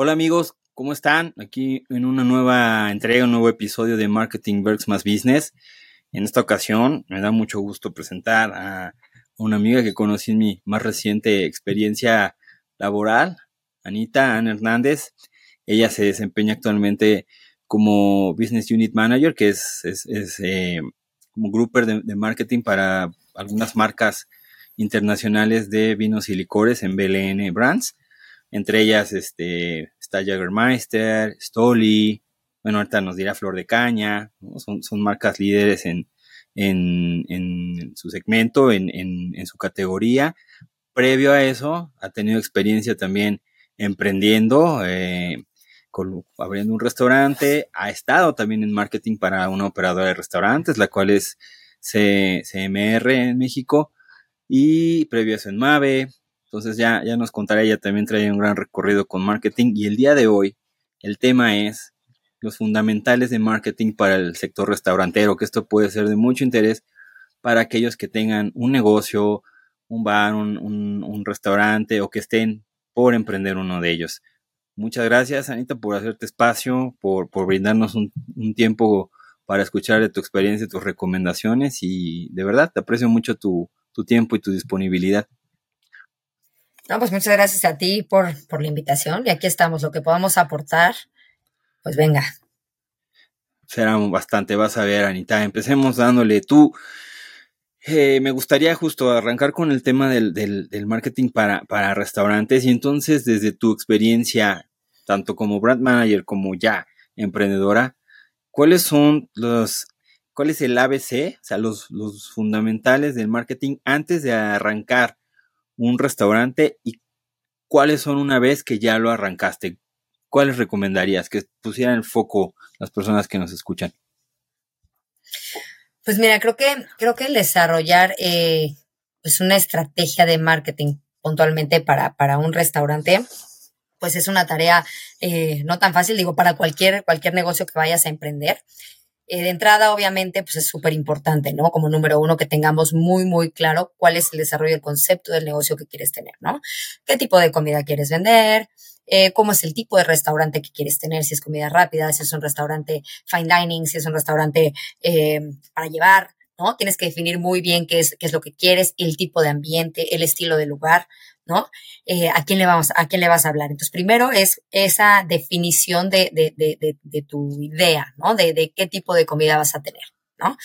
Hola amigos, ¿cómo están? Aquí en una nueva entrega, un nuevo episodio de Marketing Works más Business. En esta ocasión me da mucho gusto presentar a una amiga que conocí en mi más reciente experiencia laboral, Anita Ana Hernández. Ella se desempeña actualmente como Business Unit Manager, que es, es, eh, como grouper de, marketing para algunas marcas internacionales de vinos y licores en BLN Brands. Entre ellas este, está Jagermeister, Stoli, bueno, ahorita nos dirá Flor de Caña, son, son, marcas líderes en, en, en su segmento, en, en, su categoría. Previo a eso, ha tenido experiencia también emprendiendo, eh, abriendo un restaurante, ha estado también en marketing para una operadora de restaurantes, la cual es CMR en México, y previo a eso en Mave, entonces ya, ya nos contará, ella también trae un gran recorrido con marketing y el día de hoy el tema es los fundamentales de marketing para el sector restaurantero, que esto puede ser de mucho interés para aquellos que tengan un negocio, un bar, un, restaurante o que estén por emprender uno de ellos. Muchas gracias, Anita, por hacerte espacio, por, por brindarnos un, un, tiempo para escuchar de tu experiencia, tus recomendaciones y de verdad te aprecio mucho tu, tu tiempo y tu disponibilidad. No, pues muchas gracias a ti por, por la invitación y aquí estamos, lo que podamos aportar, pues venga. Será bastante, vas a ver, Anita. Empecemos dándole tú. Eh, me gustaría justo arrancar con el tema del, del, marketing para, para restaurantes y entonces desde tu experiencia, tanto como brand manager como ya emprendedora, ¿cuáles son los, cuál es el ABC, o sea, los, los fundamentales del marketing antes de arrancar un restaurante y cuáles son una vez que ya lo arrancaste? ¿Cuáles recomendarías que pusieran el foco las personas que nos escuchan? Pues mira, creo que, creo que el desarrollar eh, pues una estrategia de marketing puntualmente para, para un restaurante, pues es una tarea eh, no tan fácil, digo, para cualquier, cualquier negocio que vayas a emprender. Eh, de entrada, obviamente, pues es súper importante, ¿no? Como número uno, que tengamos muy, muy claro cuál es el desarrollo del concepto del negocio que quieres tener, ¿no? ¿Qué tipo de comida quieres vender? Eh, cómo es el tipo de restaurante que quieres tener, si es comida rápida, si es un restaurante fine dining, si es un restaurante eh, para llevar, ¿no? Tienes que definir muy bien qué es, qué es lo que quieres, el tipo de ambiente, el estilo de lugar, ¿no? Eh, ¿a, quién le vamos, ¿A quién le vas a hablar? Entonces, primero es esa definición de, de, de, de tu idea, ¿no? De, qué tipo de comida vas a tener, ¿no?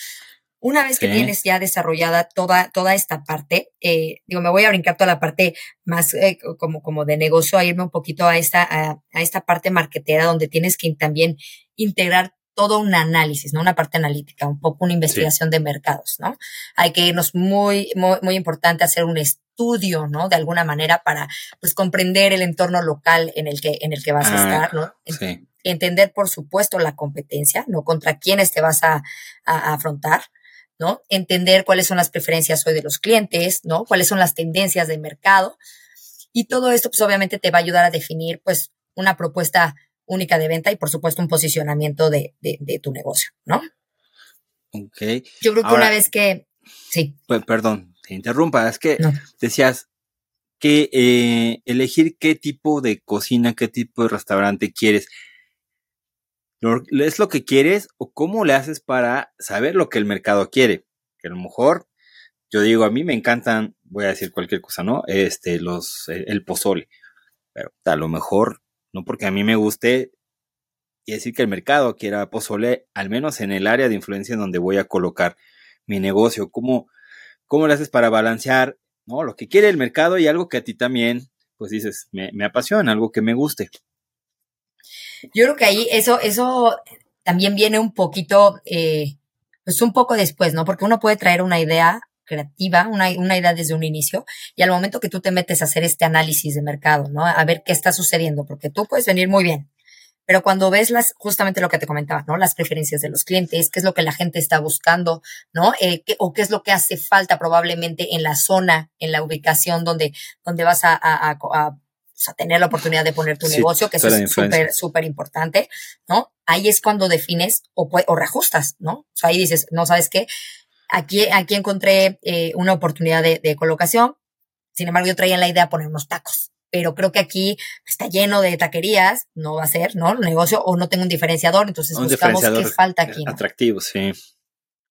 Una vez que tienes ya desarrollada toda, toda esta parte, eh, digo, me voy a brincar toda la parte más eh, como, como de negocio, a irme un poquito a esta, a, a esta parte marketera donde tienes que también integrar todo un análisis, ¿no? Una parte analítica, un poco una investigación de mercados, ¿no? Hay que irnos muy, muy, muy importante hacer un estudio, ¿no? De alguna manera para, pues, comprender el entorno local en el que, en el que vas a ah, estar, ¿no? Sí. Entender, por supuesto, la competencia, ¿no? Contra quiénes te vas a, a, afrontar, ¿no? Entender cuáles son las preferencias hoy de los clientes, ¿no? Cuáles son las tendencias de mercado. Y todo esto, pues, obviamente te va a ayudar a definir, pues, una propuesta única de venta y por supuesto un posicionamiento de, de, tu negocio, ¿no? Ok. Yo creo que una vez que... Sí. perdón, te interrumpa, es que decías que eh, elegir qué tipo de cocina, qué tipo de restaurante quieres. ¿Es lo que quieres o cómo le haces para saber lo que el mercado quiere? Que a lo mejor, yo digo, a mí me encantan, voy a decir cualquier cosa, ¿no? Este, los, el pozole. Pero a lo mejor no porque a mí me guste y decir que el mercado quiera pozole, al menos en el área de influencia en donde voy a colocar mi negocio. ¿Cómo, cómo lo haces para balancear ¿no? lo que quiere el mercado y algo que a ti también, pues dices, me, apasiona, algo que me guste? Yo creo que ahí eso, eso también viene un poquito, eh, pues un poco después, ¿no? Porque uno puede traer una idea creativa, una, una, idea desde un inicio, y al momento que tú te metes a hacer este análisis de mercado, ¿no? A ver qué está sucediendo, porque tú puedes venir muy bien, pero cuando ves las, justamente lo que te comentaba, ¿no? Las preferencias de los clientes, qué es lo que la gente está buscando, ¿no? Eh, qué, o qué es lo que hace falta probablemente en la zona, en la ubicación donde, donde vas a, a, a, tener la oportunidad de poner tu negocio, que eso es súper, súper importante, ¿no? Ahí es cuando defines o, o reajustas, ¿no? O sea, ahí dices, no sabes qué, Aquí, aquí encontré eh, una oportunidad de, colocación. Sin embargo, yo traía la idea de poner unos tacos. pero creo que aquí está lleno de taquerías, no va a ser, ¿no? Negocio o no tengo un diferenciador, entonces buscamos qué falta aquí. Atractivo, sí.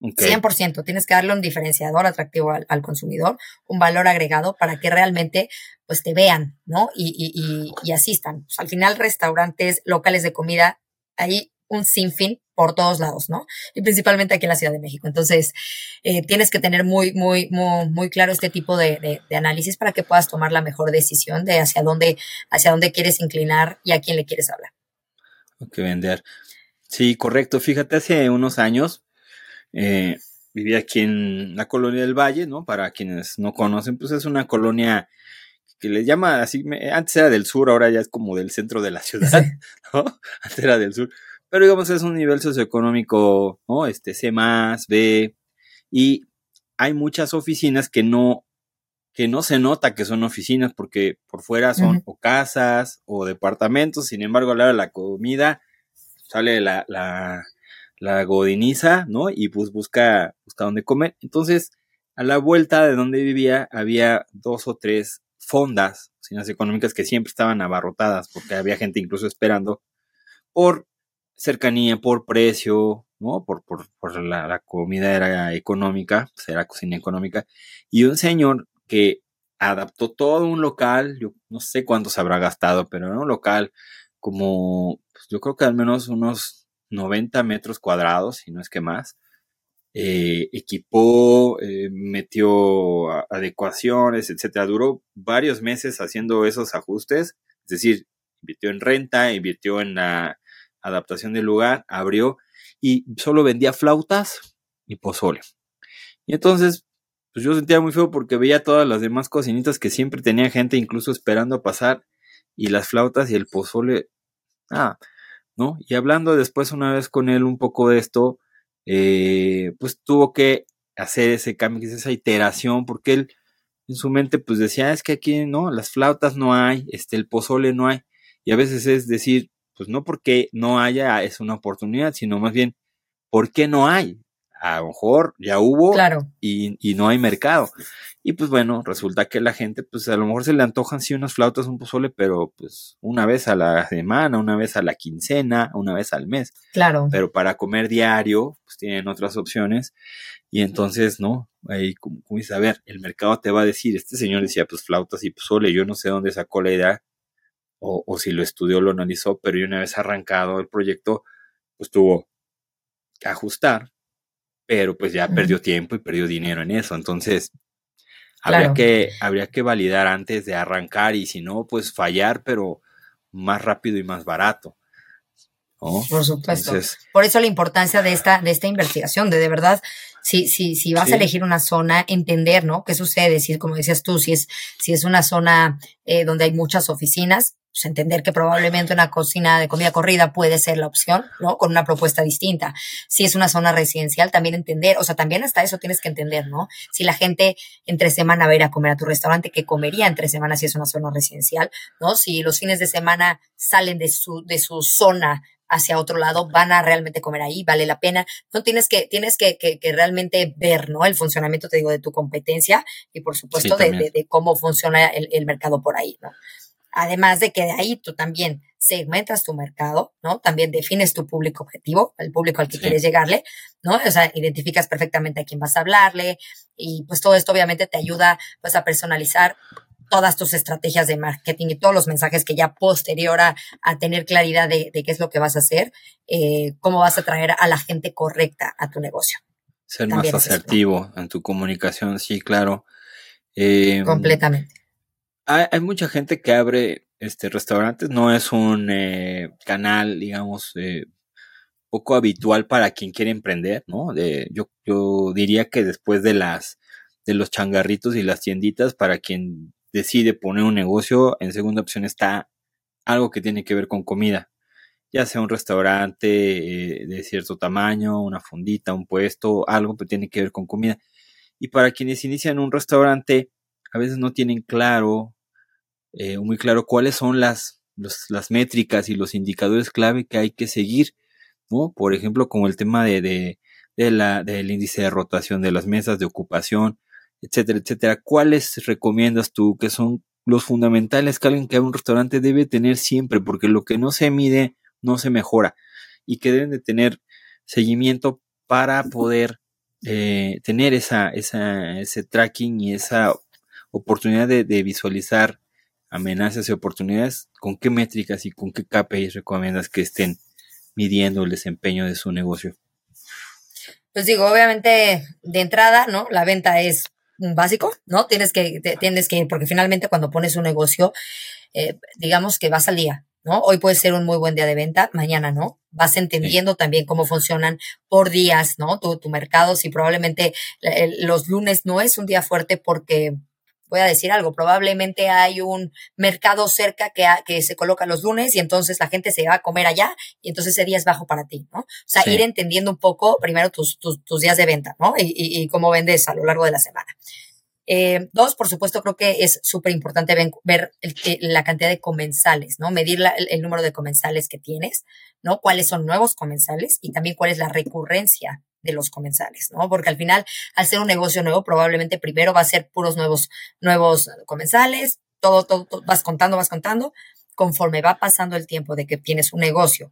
100%, tienes que darle un diferenciador atractivo al, consumidor, un valor agregado para que realmente pues te vean, ¿no? Y, asistan. Pues, al final, restaurantes, locales de comida, hay un sinfín por todos lados, ¿no? Y principalmente aquí en la Ciudad de México. Entonces, eh, tienes que tener muy, muy, muy, muy claro este tipo de, análisis para que puedas tomar la mejor decisión de hacia dónde, hacia dónde quieres inclinar y a quién le quieres hablar. que vender. Sí, correcto. Fíjate, hace unos años eh, vivía aquí en la colonia del Valle, ¿no? Para quienes no conocen, pues es una colonia que le llama así, antes era del sur, ahora ya es como del centro de la ciudad, ¿no? Antes era del sur. Pero digamos es un nivel socioeconómico, ¿no? Este C más, B, y hay muchas oficinas que no, que no se nota que son oficinas porque por fuera son o casas o departamentos, sin embargo a la hora de la comida sale la, la, la godiniza, ¿no? Y pues busca, busca dónde comer. Entonces, a la vuelta de donde vivía había dos o tres fondas, oficinas económicas que siempre estaban abarrotadas porque había gente incluso esperando por cercanía, por precio, ¿no? Por, por, por la, comida era económica, pues era cocina económica. Y un señor que adaptó todo un local, yo no sé cuánto se habrá gastado, pero era un local como, pues yo creo que al menos unos 90 metros cuadrados, si no es que más. Eh, equipó, eh, metió adecuaciones, etcétera. Duró varios meses haciendo esos ajustes, es decir, invirtió en renta, invirtió en la adaptación del lugar, abrió y solo vendía flautas y pozole. Y entonces, pues yo sentía muy feo porque veía todas las demás cocinitas que siempre tenía gente incluso esperando a pasar y las flautas y el pozole, ah, ¿no? Y hablando después una vez con él un poco de esto, eh, pues tuvo que hacer ese cambio, esa iteración, porque él en su mente pues decía, es que aquí, ¿no? Las flautas no hay, este, el pozole no hay. Y a veces es decir, pues no porque no haya es una oportunidad, sino más bien, ¿por qué no hay? A lo mejor ya hubo claro. y, y, no hay mercado. Y pues bueno, resulta que la gente, pues a lo mejor se le antojan sí unas flautas, un pozole, pero pues una vez a la semana, una vez a la quincena, una vez al mes. Claro. Pero para comer diario, pues tienen otras opciones. Y entonces, ¿no? Ahí, como, como dice, a ver, el mercado te va a decir, este señor decía, pues flautas y pozole, yo no sé dónde sacó la idea, o, si lo estudió, lo analizó, pero una vez arrancado el proyecto, pues tuvo que ajustar, pero pues ya perdió tiempo y perdió dinero en eso. Entonces, habría, que, habría que validar antes de arrancar y si no, pues fallar, pero más rápido y más barato. Por supuesto. Por eso la importancia de esta, de esta investigación, de de verdad, si, si, si vas a elegir una zona, entender, ¿no? ¿Qué sucede? Si, como decías tú, si es, si es una zona eh, donde hay muchas oficinas, pues entender que probablemente una cocina de comida corrida puede ser la opción, ¿no? Con una propuesta distinta. Si es una zona residencial, también entender, o sea, también hasta eso tienes que entender, ¿no? Si la gente entre semana va a ir a comer a tu restaurante, ¿qué comería entre semanas si es una zona residencial, ¿no? Si los fines de semana salen de su, de su zona hacia otro lado, van a realmente comer ahí, vale la pena. No tienes que, tienes que, que, realmente ver, ¿no? El funcionamiento, te digo, de tu competencia y por supuesto de, de, cómo funciona el, el mercado por ahí, ¿no? Además de que de ahí tú también segmentas tu mercado, ¿no? También defines tu público objetivo, el público al que quieres llegarle, ¿no? O sea, identificas perfectamente a quién vas a hablarle y pues todo esto obviamente te ayuda pues a personalizar todas tus estrategias de marketing y todos los mensajes que ya posterior a, tener claridad de, qué es lo que vas a hacer, eh, cómo vas a traer a la gente correcta a tu negocio. Ser más asertivo en tu comunicación, sí, claro. Em, Completamente hay, mucha gente que abre este restaurantes, no es un eh, canal, digamos, eh, poco habitual para quien quiere emprender, ¿no? De, yo, yo diría que después de las de los changarritos y las tienditas, para quien decide poner un negocio, en segunda opción está algo que tiene que ver con comida, ya sea un restaurante eh, de cierto tamaño, una fundita, un puesto, algo que tiene que ver con comida. Y para quienes inician un restaurante, a veces no tienen claro, eh, muy claro cuáles son las, las métricas y los indicadores clave que hay que seguir, ¿no? Por ejemplo, como el tema de, de, de la, del índice de rotación de las mesas, de ocupación, etcétera, etcétera. ¿Cuáles recomiendas tú que son los fundamentales que alguien que abre un restaurante debe tener siempre, porque lo que no se mide no se mejora y que deben de tener seguimiento para poder eh, tener esa, esa, ese tracking y esa oportunidad de, de, visualizar amenazas y oportunidades, con qué métricas y con qué KPIs recomiendas que estén midiendo el desempeño de su negocio. Pues digo, obviamente de entrada, ¿no? La venta es básico, ¿no? Tienes que, tienes que, porque finalmente cuando pones un negocio, eh, digamos que vas al día, ¿no? Hoy puede ser un muy buen día de venta, mañana no. Vas entendiendo también cómo funcionan por días, ¿no? Tu, tu mercado, si probablemente los lunes no es un día fuerte porque voy a decir algo, probablemente hay un mercado cerca que, que se coloca los lunes y entonces la gente se va a comer allá y entonces ese día es bajo para ti, ¿no? O sea, ir entendiendo un poco primero tus, tus, tus días de venta, ¿no? Y, y, cómo vendes a lo largo de la semana. Eh, dos, por supuesto, creo que es súper importante ver, la cantidad de comensales, ¿no? Medir el, el, número de comensales que tienes, ¿no? Cuáles son nuevos comensales y también cuál es la recurrencia de los comensales, ¿no? Porque al final, al ser un negocio nuevo, probablemente primero va a ser puros nuevos, nuevos comensales, todo, todo, vas contando, vas contando. Conforme va pasando el tiempo de que tienes un negocio,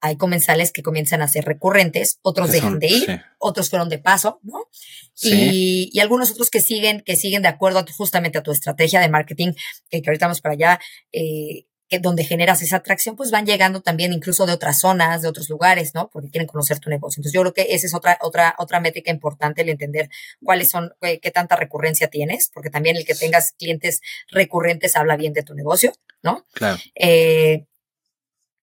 hay comensales que comienzan a ser recurrentes, otros dejan de ir, otros fueron de paso, ¿no? Sí. Y, y, algunos otros que siguen, que siguen de acuerdo justamente a tu estrategia de marketing, que, que ahorita vamos para allá, eh, que donde generas esa atracción, pues van llegando también incluso de otras zonas, de otros lugares, ¿no? Porque quieren conocer tu negocio. Entonces yo creo que esa es otra, otra, otra métrica importante, el entender cuáles son, qué, qué tanta recurrencia tienes, porque también el que tengas clientes recurrentes habla bien de tu negocio, ¿no? Claro. Eh,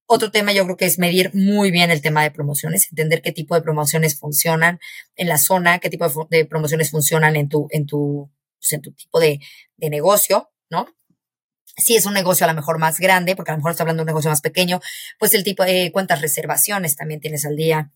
otro tema yo creo que es medir muy bien el tema de promociones, entender qué tipo de promociones funcionan en la zona, qué tipo de, de promociones funcionan en tu, en tu, pues en tu tipo de, de negocio, ¿no? Si es un negocio a lo mejor más grande, porque a lo mejor está hablando de un negocio más pequeño, pues el tipo de cuántas reservaciones también tienes al día,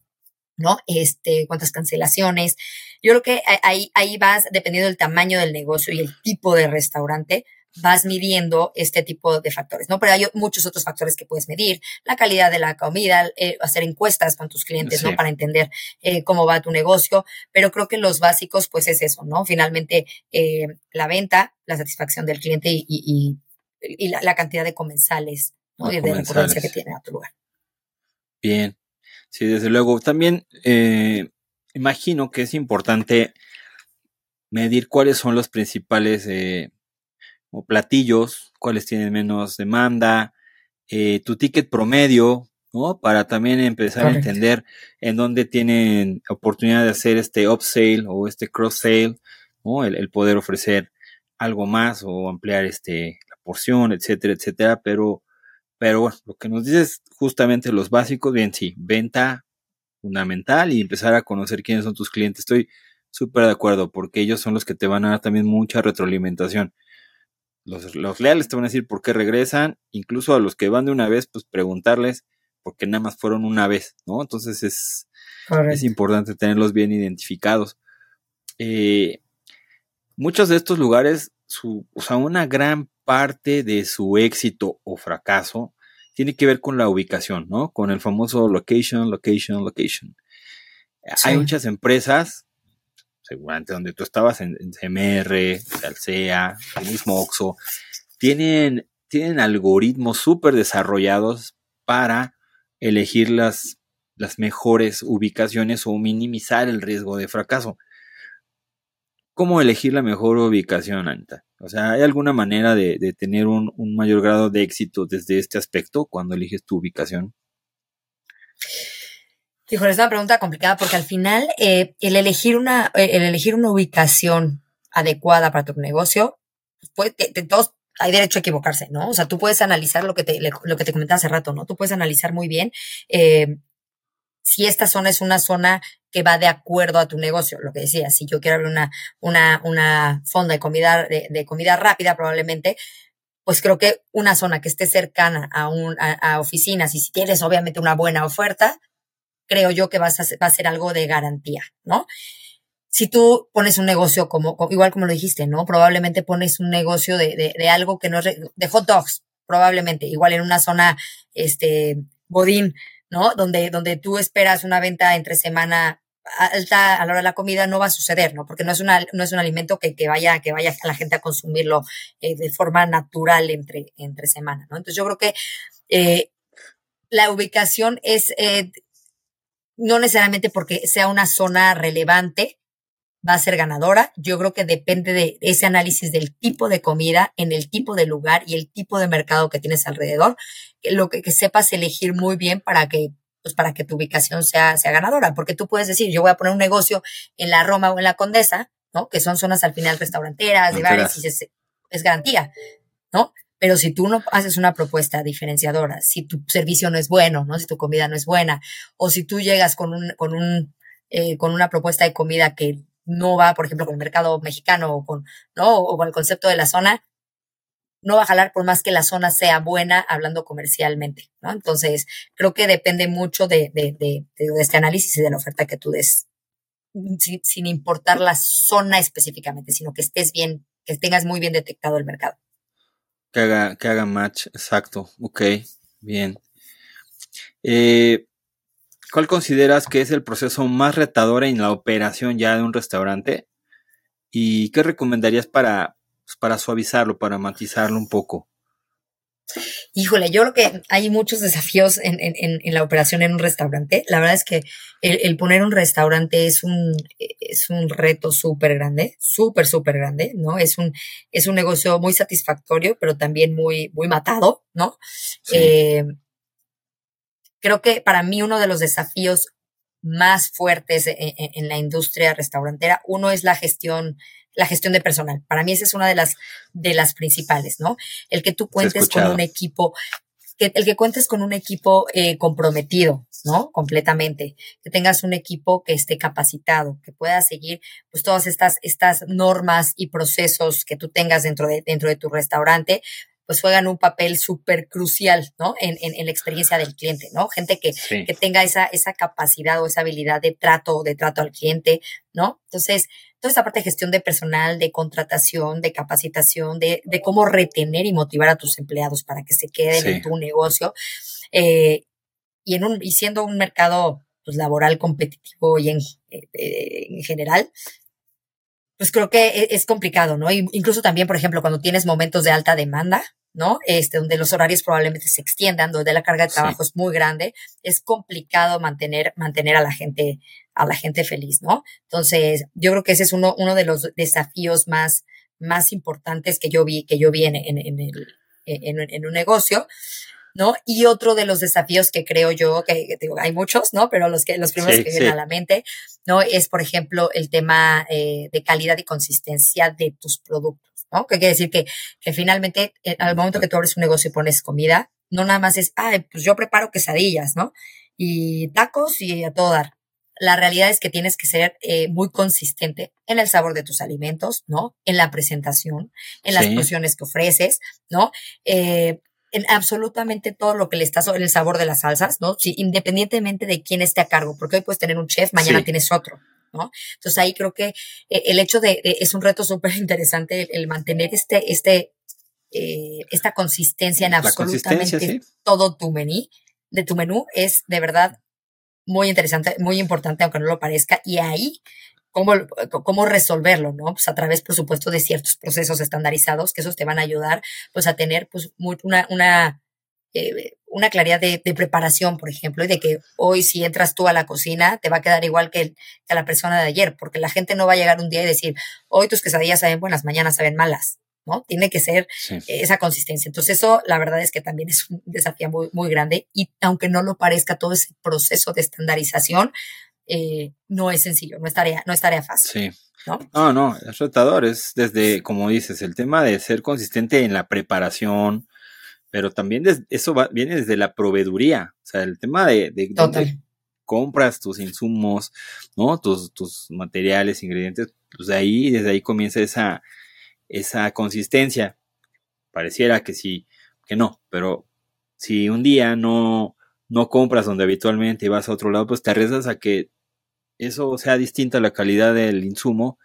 ¿no? Este, cuántas cancelaciones. Yo creo que ahí, ahí vas, dependiendo del tamaño del negocio y el tipo de restaurante, vas midiendo este tipo de factores, ¿no? Pero hay muchos otros factores que puedes medir, la calidad de la comida, eh, hacer encuestas con tus clientes, sí. ¿no? Para entender eh, cómo va tu negocio, pero creo que los básicos, pues es eso, ¿no? Finalmente, eh, la venta, la satisfacción del cliente y, y, y y la, la, cantidad de comensales, ¿no? de recurrencia que tiene a tu lugar. Bien, sí, desde luego. También eh, imagino que es importante medir cuáles son los principales eh, platillos, cuáles tienen menos demanda, eh, tu ticket promedio, ¿no? Para también empezar Correcto. a entender en dónde tienen oportunidad de hacer este upsale o este cross sale, ¿no? El, el poder ofrecer algo más o ampliar este porción, etcétera, etcétera, pero, pero bueno, lo que nos dices justamente los básicos, bien, sí, venta fundamental y empezar a conocer quiénes son tus clientes. Estoy súper de acuerdo, porque ellos son los que te van a dar también mucha retroalimentación. Los, los, leales te van a decir por qué regresan, incluso a los que van de una vez, pues preguntarles porque nada más fueron una vez, ¿no? Entonces es, es importante tenerlos bien identificados. Eh, muchos de estos lugares, su, o sea, una gran parte de su éxito o fracaso tiene que ver con la ubicación, ¿no? Con el famoso location, location, location. Sí. Hay muchas empresas, seguramente donde tú estabas en, en CMR, Salsea, el mismo Oxxo, tienen, tienen algoritmos súper desarrollados para elegir las, las mejores ubicaciones o minimizar el riesgo de fracaso. ¿Cómo elegir la mejor ubicación, Anita? O sea, ¿hay alguna manera de, tener un, mayor grado de éxito desde este aspecto cuando eliges tu ubicación? Híjole, es una pregunta complicada porque al final eh, el, elegir una, el elegir una ubicación adecuada para tu negocio, pues, de, todos hay derecho a equivocarse, ¿no? O sea, tú puedes analizar lo que te, lo que te comentaba hace rato, ¿no? Tú puedes analizar muy bien eh, si esta zona es una zona que va de acuerdo a tu negocio, lo que decía, si yo quiero abrir una, una, una fonda de comida, de, comida rápida, probablemente, pues creo que una zona que esté cercana a, un, a, a, oficinas y si tienes obviamente una buena oferta, creo yo que vas a, va a ser algo de garantía, ¿no? Si tú pones un negocio como, igual como lo dijiste, ¿no? Probablemente pones un negocio de, de, de algo que no es, de hot dogs, probablemente, igual en una zona, este, godín, ¿no? Donde, donde tú esperas una venta entre semana alta a la hora de la comida no va a suceder, ¿no? Porque no es, una, no es un alimento que, que vaya, que vaya a la gente a consumirlo eh, de forma natural entre, entre semana, ¿no? Entonces yo creo que eh, la ubicación es eh, no necesariamente porque sea una zona relevante, va a ser ganadora. Yo creo que depende de ese análisis del tipo de comida, en el tipo de lugar y el tipo de mercado que tienes alrededor, lo que, que sepas elegir muy bien para que pues para que tu ubicación sea, sea ganadora, porque tú puedes decir, yo voy a poner un negocio en la Roma o en la Condesa, ¿no? Que son zonas al final restauranteras, de bares, y es, es garantía, ¿no? Pero si tú no haces una propuesta diferenciadora, si tu servicio no es bueno, ¿no? Si tu comida no es buena, o si tú llegas con un, con un, eh, con una propuesta de comida que no va, por ejemplo, con el mercado mexicano o con, ¿no? O con el concepto de la zona, no va a jalar por más que la zona sea buena hablando comercialmente, ¿no? Entonces, creo que depende mucho de, de, de, de este análisis y de la oferta que tú des, sin, sin, importar la zona específicamente, sino que estés bien, que tengas muy bien detectado el mercado. Que haga, que haga match, exacto, ok, bien. Eh, ¿Cuál consideras que es el proceso más retador en la operación ya de un restaurante? ¿Y qué recomendarías para, pues, para suavizarlo, para matizarlo un poco? Híjole, yo creo que hay muchos desafíos en, en, en la operación en un restaurante. La verdad es que el, el poner un restaurante es un, es un reto súper grande, súper, súper grande, ¿no? Es un, es un negocio muy satisfactorio, pero también muy, muy matado, ¿no? Sí. Eh, creo que para mí uno de los desafíos más fuertes en, en, en la industria restaurantera, uno es la gestión la gestión de personal. Para mí esa es una de las, de las principales, ¿no? El que tú cuentes con un equipo, que, el que cuentes con un equipo eh, comprometido, ¿no? Completamente. Que tengas un equipo que esté capacitado, que pueda seguir, pues, todas estas, estas normas y procesos que tú tengas dentro de, dentro de tu restaurante, pues juegan un papel súper crucial, ¿no? En, en, en, la experiencia del cliente, ¿no? Gente que, sí. que tenga esa, esa capacidad o esa habilidad de trato, de trato al cliente, ¿no? Entonces, toda esa parte de gestión de personal, de contratación, de capacitación, de, de cómo retener y motivar a tus empleados para que se queden sí. en tu negocio. Eh, y, en un, y siendo un mercado pues, laboral competitivo y en, eh, en general, pues creo que e, es complicado, ¿no? Incluso también, por ejemplo, cuando tienes momentos de alta demanda, ¿no? Este, donde los horarios probablemente se extiendan, donde la carga de trabajo sí. es muy grande, es complicado mantener, mantener a la gente, a la gente feliz, ¿no? Entonces, yo creo que ese es uno, uno de los desafíos más, más importantes que yo vi, que yo vi en, en, en, el, en, un negocio. ¿no? Y otro de los desafíos que creo yo, que, que digo, hay muchos, ¿no? Pero los que, los primeros sí, que vienen sí. a la mente, ¿no? Es, por ejemplo, el tema eh, de calidad y consistencia de tus productos. ¿No? Que quiere decir que, que finalmente, eh, al momento que tú abres un negocio y pones comida, no nada más es, ay, pues yo preparo quesadillas, ¿no? Y tacos y a todo dar. La realidad es que tienes que ser eh, muy consistente en el sabor de tus alimentos, ¿no? En la presentación, en las sí. porciones que ofreces, ¿no? Eh, en absolutamente todo lo que le estás en el sabor de las salsas, ¿no? Sí, independientemente de quién esté a cargo, porque hoy puedes tener un chef, mañana sí. tienes otro, ¿no? Entonces ahí creo que eh, el hecho de, de, es un reto súper interesante el, el, mantener este, este, eh, esta consistencia en absolutamente consistencia, ¿sí? todo tu menú, de tu menú es de verdad muy interesante, muy importante, aunque no lo parezca, y ahí cómo, cómo resolverlo, ¿no? Pues a través, por supuesto, de ciertos procesos estandarizados, que esos te van a ayudar, pues, a tener, pues, muy, una, una, eh, una claridad de, de, preparación, por ejemplo, y de que hoy si entras tú a la cocina te va a quedar igual que, el, que a la persona de ayer, porque la gente no va a llegar un día y decir, hoy tus quesadillas saben buenas, mañana saben malas, ¿no? Tiene que ser sí. esa consistencia. Entonces eso, la verdad es que también es un desafío muy, muy grande y aunque no lo parezca todo ese proceso de estandarización, eh, no es sencillo, no es tarea, no es tarea fácil. Sí. ¿no? no, no, es retador, es desde, como dices, el tema de ser consistente en la preparación, pero también des, eso va, viene desde la proveeduría, o sea, el tema de, de dónde compras tus insumos, ¿no? Tus, tus materiales, ingredientes, pues de ahí, desde ahí comienza esa, esa consistencia. Pareciera que sí, que no, pero si un día no, no compras donde habitualmente y vas a otro lado, pues te arriesgas a que eso sea distinta a la calidad del insumo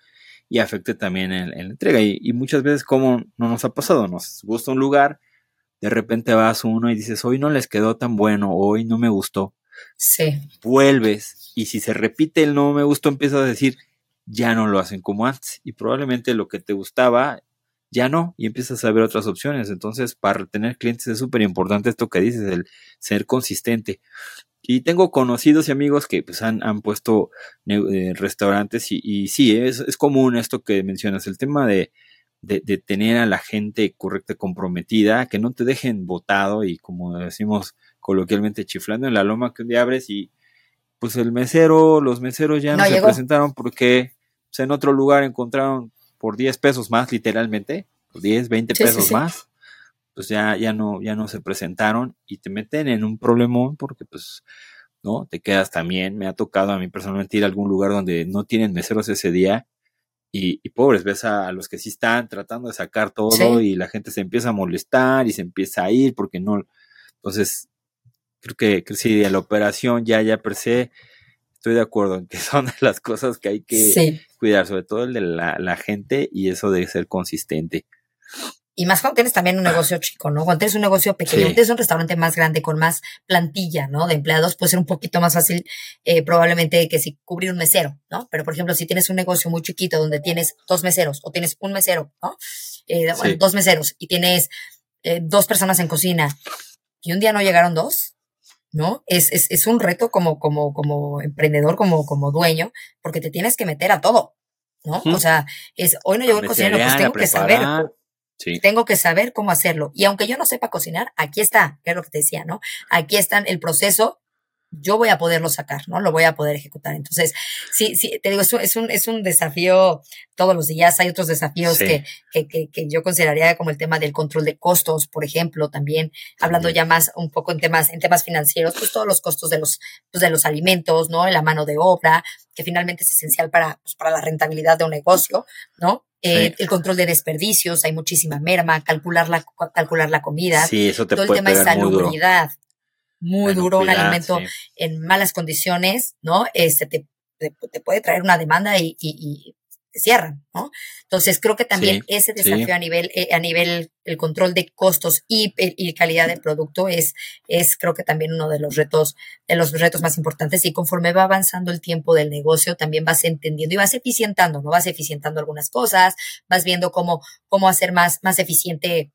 y afecte también en, en la entrega. Y, y, muchas veces, como no nos ha pasado, nos gusta un lugar, de repente vas uno y dices, hoy no les quedó tan bueno, hoy no me gustó. Sí. Vuelves y si se repite el no me gustó, empiezas a decir, ya no lo hacen como antes. Y probablemente lo que te gustaba ya no, y empiezas a ver otras opciones. Entonces, para retener clientes es súper importante esto que dices, el ser consistente. Y tengo conocidos y amigos que pues, han, han puesto eh, restaurantes y, y sí, es, es, común esto que mencionas, el tema de, de, de, tener a la gente correcta, comprometida, que no te dejen votado y como decimos coloquialmente chiflando en la loma que un día abres y pues el mesero, los meseros ya no, no se presentaron porque pues, en otro lugar encontraron por 10 pesos más, literalmente, por 10, 20 sí, pesos sí, sí. más, pues ya, ya no, ya no se presentaron y te meten en un problemón porque pues, ¿no? Te quedas también, me ha tocado a mí personalmente ir a algún lugar donde no tienen meseros ese día y, y pobres, ves a, los que sí están tratando de sacar todo y la gente se empieza a molestar y se empieza a ir porque no, entonces, creo que, que sí, la operación ya, ya per se, estoy de acuerdo en que son las cosas que hay que sí. cuidar, sobre todo el de la, la, gente y eso de ser consistente. Y más cuando tienes también un negocio chico, ¿no? Cuando tienes un negocio pequeño, sí. tienes un restaurante más grande con más plantilla, ¿no? De empleados, puede ser un poquito más fácil, eh, probablemente que si cubrir un mesero, ¿no? Pero, por ejemplo, si tienes un negocio muy chiquito donde tienes dos meseros o tienes un mesero, ¿no? Eh, sí. bueno, dos meseros y tienes eh, dos personas en cocina y un día no llegaron dos, ¿no? Es, es, es un reto como, como, como emprendedor, como, como dueño, porque te tienes que meter a todo, ¿no? Uh -huh. O sea, es, hoy no llegó el cocinero, pues tengo que saber. Sí. Tengo que saber cómo hacerlo. Y aunque yo no sepa cocinar, aquí está, que es lo que te decía, ¿no? Aquí está el proceso yo voy a poderlo sacar, ¿no? Lo voy a poder ejecutar. Entonces, sí, sí, te digo, es un, es un, es un desafío todos los días. Hay otros desafíos sí. que, que, que, que, yo consideraría como el tema del control de costos, por ejemplo, también, hablando ya más un poco en temas, en temas financieros, pues todos los costos de los, pues de los alimentos, ¿no? La mano de obra, que finalmente es esencial para, pues para la rentabilidad de un negocio, ¿no? Eh, sí. el control de desperdicios, hay muchísima merma, calcular la, calcular la comida, sí, eso te todo puede el tema de salubridad, muy duro, un alimento sí. en malas condiciones, ¿no? Este te, te, te puede traer una demanda y, y, y, te cierran, ¿no? Entonces creo que también sí, ese desafío sí. a nivel, eh, a nivel el control de costos y, y, calidad del producto es, es creo que también uno de los retos, de los retos más importantes. Y conforme va avanzando el tiempo del negocio, también vas entendiendo y vas eficientando, ¿no? Vas eficientando algunas cosas, vas viendo cómo, cómo hacer más, más eficiente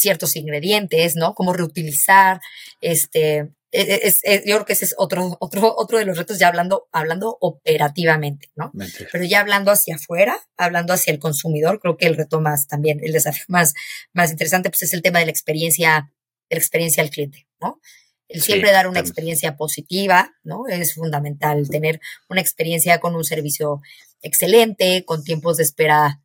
ciertos ingredientes, ¿no? Cómo reutilizar, este, es, e, es, es, yo creo que ese es otro, otro, otro de los retos ya hablando, hablando operativamente, ¿no? Pero ya hablando hacia afuera, hablando hacia el consumidor, creo que el reto más también, el desafío más, más interesante, pues es el tema de la experiencia, de la experiencia al cliente, ¿no? El siempre sí, dar una también. experiencia positiva, ¿no? Es fundamental tener una experiencia con un servicio excelente, con tiempos de espera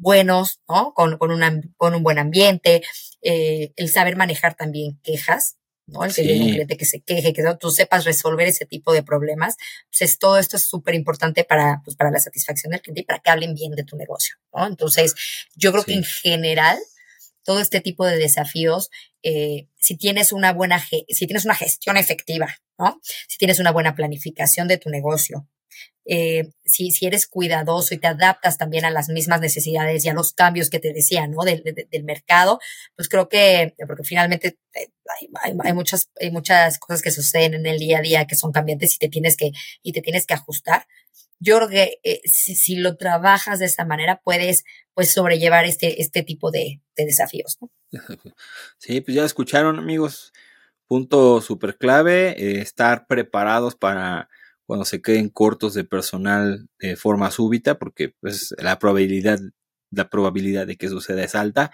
buenos, ¿no? Con, con, una, con un buen ambiente, eh, el saber manejar también quejas, ¿no? El que sí. cliente que se queje, que tú sepas resolver ese tipo de problemas. Pues es, todo esto es súper importante para, pues, para la satisfacción del cliente y para que hablen bien de tu negocio, ¿no? Entonces, yo creo sí. que en general, todo este tipo de desafíos, eh, si tienes una buena, si tienes una gestión efectiva, ¿no? Si tienes una buena planificación de tu negocio, eh, si, si eres cuidadoso y te adaptas también a las mismas necesidades y a los cambios que te decía, ¿no? Del, de, del mercado, pues creo que, porque finalmente eh, hay, muchas, hay muchas cosas que suceden en el día a día que son cambiantes y te tienes que, y te tienes que ajustar. Yo creo que eh, si, si, lo trabajas de esta manera, puedes pues sobrellevar este, este tipo de, de desafíos. Sí, pues ya escucharon, amigos. Punto súper clave, estar preparados para cuando se queden cortos de personal de forma súbita, porque pues, la probabilidad, la probabilidad de que suceda es alta,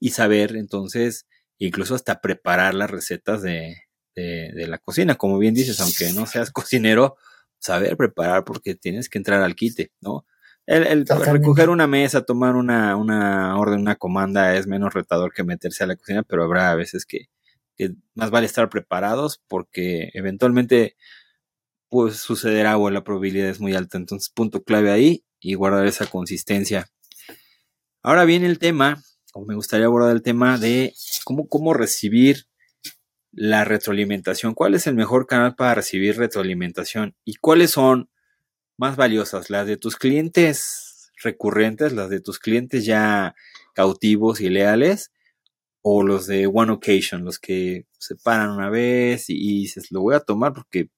y saber entonces, incluso hasta preparar las recetas de, de, de la cocina, como bien dices, aunque no seas cocinero, saber preparar porque tienes que entrar al quite, ¿no? El, el recoger una mesa, tomar una, una orden, una comanda es menos retador que meterse a la cocina, pero habrá veces que, que más vale estar preparados porque eventualmente pues sucederá o la probabilidad es muy alta. Entonces, punto clave ahí y guardar esa consistencia. Ahora viene el tema, o me gustaría abordar el tema de cómo, cómo recibir la retroalimentación. ¿Cuál es el mejor canal para recibir retroalimentación? ¿Y cuáles son más valiosas? ¿Las de tus clientes recurrentes, las de tus clientes ya cautivos y leales? o los de One Occasion, los que se paran una vez y, y dices, lo voy a tomar porque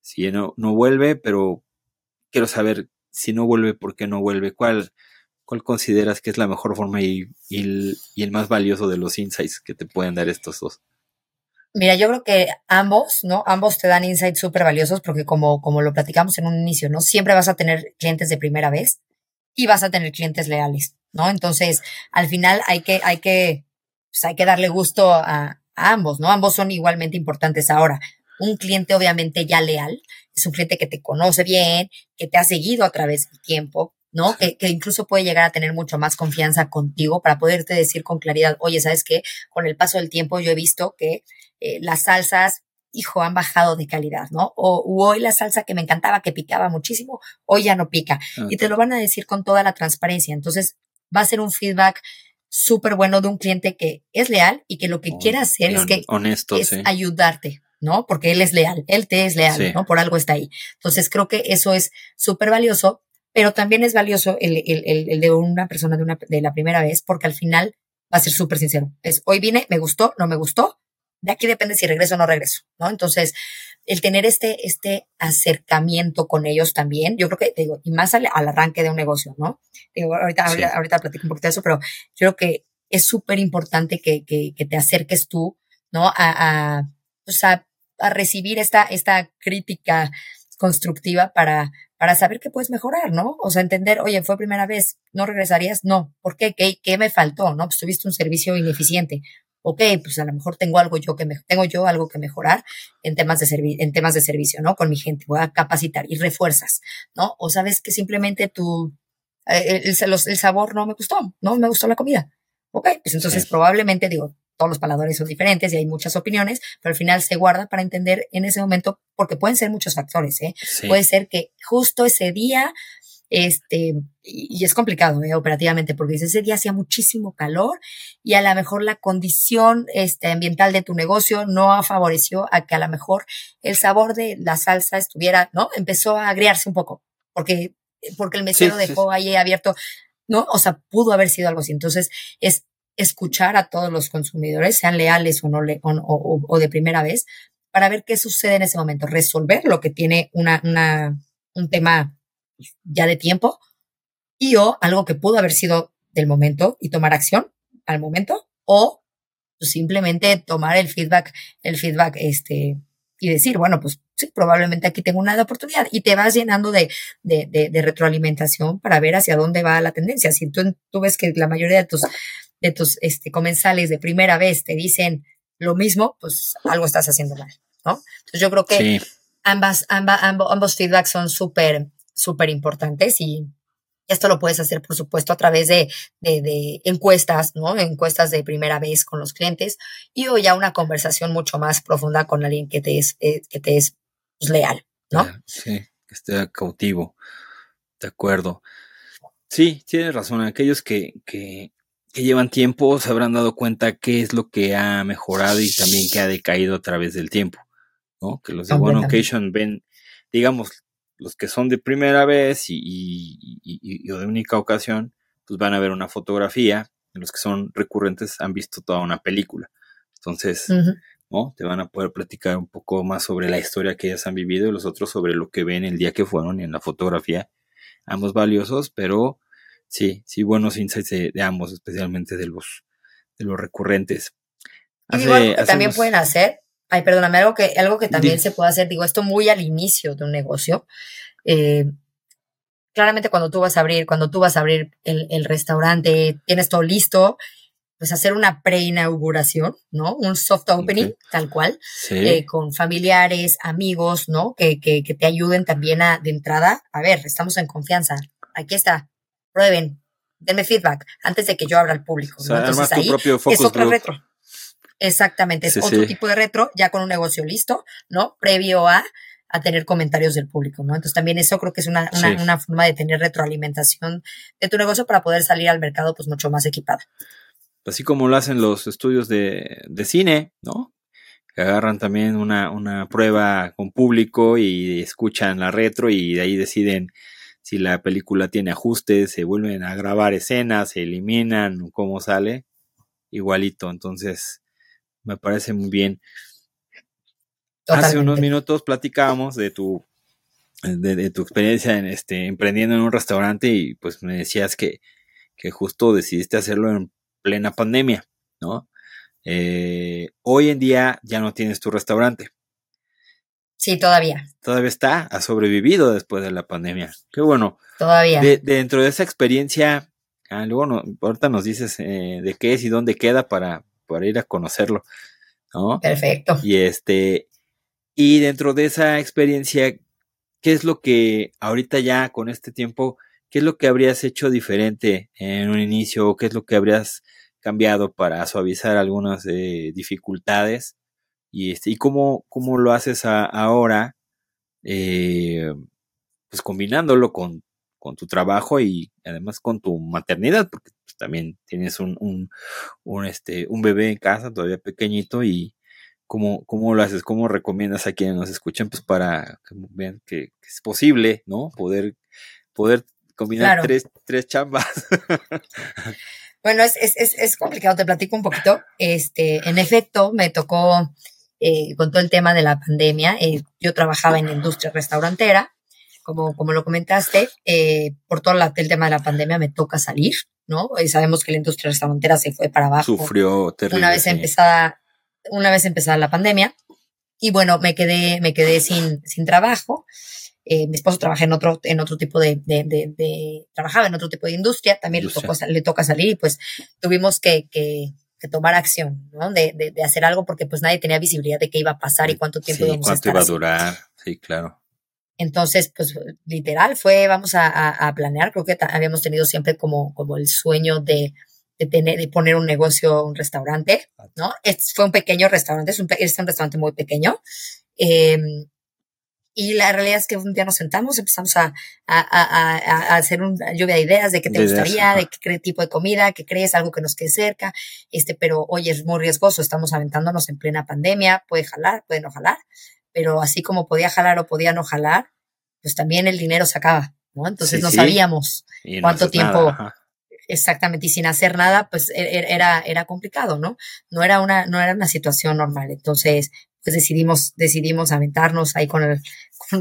si no, no vuelve, pero quiero saber si no vuelve, por qué no vuelve, cuál, cuál consideras que es la mejor forma y, y, el, más valioso de los insights que te pueden dar estos dos. Mira, yo creo que ambos, ¿no? Ambos te dan insights súper valiosos porque como, como lo platicamos en un inicio, ¿no? Siempre vas a tener clientes de primera vez y vas a tener clientes leales, ¿no? Entonces, al final hay que, hay que, pues hay que darle gusto a, a ambos, ¿no? Ambos son igualmente importantes ahora. Un cliente obviamente ya leal es un cliente que te conoce bien, que te ha seguido a través del tiempo, ¿no? Que, que, incluso puede llegar a tener mucho más confianza contigo para poderte decir con claridad, oye, ¿sabes qué? Con el paso del tiempo yo he visto que eh, las salsas, hijo, han bajado de calidad, ¿no? O hoy la salsa que me encantaba, que picaba muchísimo, hoy ya no pica. Y te lo van a decir con toda la transparencia. Entonces, va a ser un feedback súper bueno de un cliente que es leal y que lo que quiere hacer es que honesto, es ayudarte, ¿no? Porque él es leal, él te es leal, ¿no? Por algo está ahí. Entonces creo que eso es súper valioso, pero también es valioso el, el, el, de una persona de, una, de la primera vez, porque al final va a ser súper sincero. Es, hoy vine, me gustó, no me gustó, de aquí depende si regreso o no regreso, ¿no? Entonces, el tener este, este acercamiento con ellos también, yo creo que, digo, y más al, arranque de un negocio, ¿no? Digo, ahorita, ahorita, platico un poquito de eso, pero yo creo que es súper importante que, que, que, te acerques tú, ¿no? A, a, o sea, a recibir esta, esta crítica constructiva para, para saber que puedes mejorar, ¿no? O sea, entender, oye, fue primera vez, ¿no regresarías? No. ¿Por qué? ¿Qué, qué me faltó? ¿No? Pues tuviste un servicio ineficiente. Ok, pues a lo mejor tengo algo yo que me, tengo yo algo que mejorar en temas de servicio, en temas de servicio, ¿no? Con mi gente, voy a capacitar y refuerzas, ¿no? O sabes que simplemente tu, eh, el, el, el sabor no me gustó, no me gustó la comida. Ok, pues entonces probablemente digo, todos los paladores son diferentes y hay muchas opiniones, pero al final se guarda para entender en ese momento, porque pueden ser muchos factores, ¿eh? Puede ser que justo ese día, este, y, es complicado, ¿eh? Operativamente, porque ese día hacía muchísimo calor y a lo mejor la condición este, ambiental de tu negocio no favoreció a que a lo mejor el sabor de la salsa estuviera, ¿no? Empezó a agriarse un poco, porque, porque el mesero dejó ahí abierto, ¿no? O sea, pudo haber sido algo así. Entonces, es escuchar a todos los consumidores, sean leales o, no le, o, o, de primera vez, para ver qué sucede en ese momento, resolver lo que tiene una, una, un tema ya de tiempo y o algo que pudo haber sido del momento y tomar acción al momento o simplemente tomar el feedback, el feedback este, y decir, bueno, pues sí, probablemente aquí tengo una oportunidad y te vas llenando de, de, de, de retroalimentación para ver hacia dónde va la tendencia. Si tú, tú ves que la mayoría de tus de tus este, comensales de primera vez te dicen lo mismo, pues algo estás haciendo mal, ¿no? Entonces yo creo que ambas, ambas, ambos, feedbacks son súper, súper importantes y esto lo puedes hacer, por supuesto, a través de, de, de, encuestas, ¿no? Encuestas de primera vez con los clientes y o ya una conversación mucho más profunda con alguien que te es, eh, que te es pues, leal, ¿no? Sí, que esté cautivo. De acuerdo. Sí, tienes razón. Aquellos que, que que llevan tiempo se habrán dado cuenta qué es lo que ha mejorado y también que ha decaído a través del tiempo, ¿no? Que los de One Occasion ven, digamos, los que son de primera vez y, y, y, o de única ocasión, pues van a ver una fotografía, y los que son recurrentes han visto toda una película. Entonces, ¿no? Te van a poder platicar un poco más sobre la historia que ellas han vivido y los otros sobre lo que ven el día que fueron y en la fotografía. Ambos valiosos, pero Sí, sí, buenos insights de, ambos, especialmente de los, de los recurrentes. Hace, que también pueden hacer, ay, perdóname, algo que, algo que también se puede hacer, digo, esto muy al inicio de un negocio. Eh, claramente cuando tú vas a abrir, cuando tú vas a abrir el, el restaurante, tienes todo listo, pues hacer una pre-inauguración, ¿no? Un soft opening, tal cual, eh, con familiares, amigos, ¿no? Que, que, que te ayuden también a, de entrada, a ver, estamos en confianza, aquí está, prueben, denme feedback antes de que yo abra al público. Entonces ahí es otro retro. Exactamente, es otro tipo de retro, ya con un negocio listo, ¿no? Previo a, a tener comentarios del público, ¿no? Entonces también eso creo que es una, una, forma de tener retroalimentación de tu negocio para poder salir al mercado pues mucho más equipado. Así como lo hacen los estudios de, de cine, ¿no? Que agarran también una, una prueba con público y escuchan la retro y de ahí deciden si la película tiene ajustes, se vuelven a grabar escenas, se eliminan, cómo sale. igualito. Entonces, me parece muy bien. Hace unos minutos platicábamos de tu, de, tu experiencia en este, emprendiendo en un restaurante y pues me decías que, que justo decidiste hacerlo en plena pandemia, ¿no? Eh, hoy en día ya no tienes tu restaurante. Sí, todavía. Todavía está, ha sobrevivido después de la pandemia. Qué bueno. Todavía. dentro de esa experiencia, ah, luego no, ahorita nos dices eh, de qué es y dónde queda para, para ir a conocerlo, ¿no? Perfecto. Y este, y dentro de esa experiencia, ¿qué es lo que ahorita ya con este tiempo, qué es lo que habrías hecho diferente en un inicio o qué es lo que habrías cambiado para suavizar algunas eh, dificultades y, este, y cómo, cómo lo haces ahora, eh, pues combinándolo con, con, tu trabajo y además con tu maternidad, porque pues, también tienes un, un, un, este, un bebé en casa todavía pequeñito y cómo, cómo lo haces, cómo recomiendas a quienes nos escuchen, pues para que vean que, es posible, ¿no? Poder, poder combinar tres, tres chambas. Bueno, es, es, es, complicado, te platico un poquito. Este, en efecto, me tocó eh, con todo el tema de la pandemia. Eh, yo trabajaba en la industria restaurantera, como, como lo comentaste. Eh, por todo el tema de la pandemia me toca salir, ¿no? Y sabemos que la industria restaurantera se fue para abajo. Sufrió terrible. Una vez empezada, una vez empezada la pandemia. Y bueno, me quedé, me quedé sin, sin trabajo. Eh, mi esposo trabaja en otro, en otro tipo de, de, de, trabajaba en otro tipo de industria, también Le, tocó, le, toca salir y pues tuvimos que, que, que tomar acción, ¿no? De, de, hacer algo porque pues nadie tenía visibilidad de qué iba a pasar y cuánto tiempo sí, cuánto iba a durar, sí, claro. Entonces, pues literal fue, vamos a, a, planear, creo que habíamos tenido siempre como, como el sueño de, de, tener, de poner un negocio, un restaurante, ¿no? Este fue un pequeño restaurante, es un, es un restaurante muy pequeño. Eh, y la realidad es que un día nos sentamos, empezamos a, a, a, a hacer una lluvia de ideas de qué te gustaría, de qué tipo de comida, qué crees, algo que nos quede cerca. Este, pero oye, es muy riesgoso, estamos aventándonos en plena pandemia, puede jalar, puede no jalar, pero así como podía jalar o podía no jalar, pues también el dinero se acaba, ¿no? Entonces no sabíamos cuánto tiempo. exactamente, y sin hacer nada, pues e, e, era, era complicado, ¿no? No era una, no era una situación normal. Entonces, pues decidimos, decidimos aventarnos ahí con, el,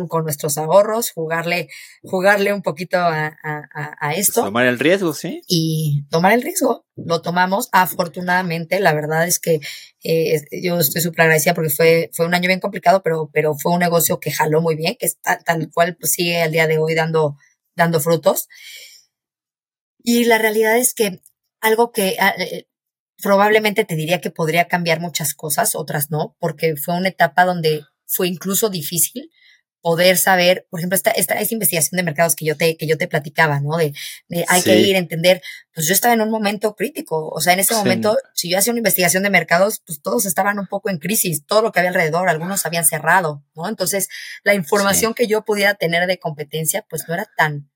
con, nuestros ahorros, jugarle, jugarle un poquito a, a, esto. tomar el riesgo, sí. Y tomar el riesgo. Lo tomamos. Afortunadamente, la verdad es que eh, yo estoy súper agradecida porque fue, fue un año bien complicado, pero, pero fue un negocio que jaló muy bien, que está, tal cual pues, sigue al día de hoy dando, dando frutos. Y la realidad es que algo que eh, probablemente te diría que podría cambiar muchas cosas, otras no, porque fue una etapa donde fue incluso difícil poder saber, por ejemplo, esta, esta, esta investigación de mercados que yo te, que yo te platicaba, ¿no? De, de hay que ir a entender, pues yo estaba en un momento crítico, o sea, en ese momento, si yo hacía una investigación de mercados, pues todos estaban un poco en crisis, todo lo que había alrededor, algunos habían cerrado, ¿no? Entonces, la información que yo pudiera tener de competencia, pues no era tan,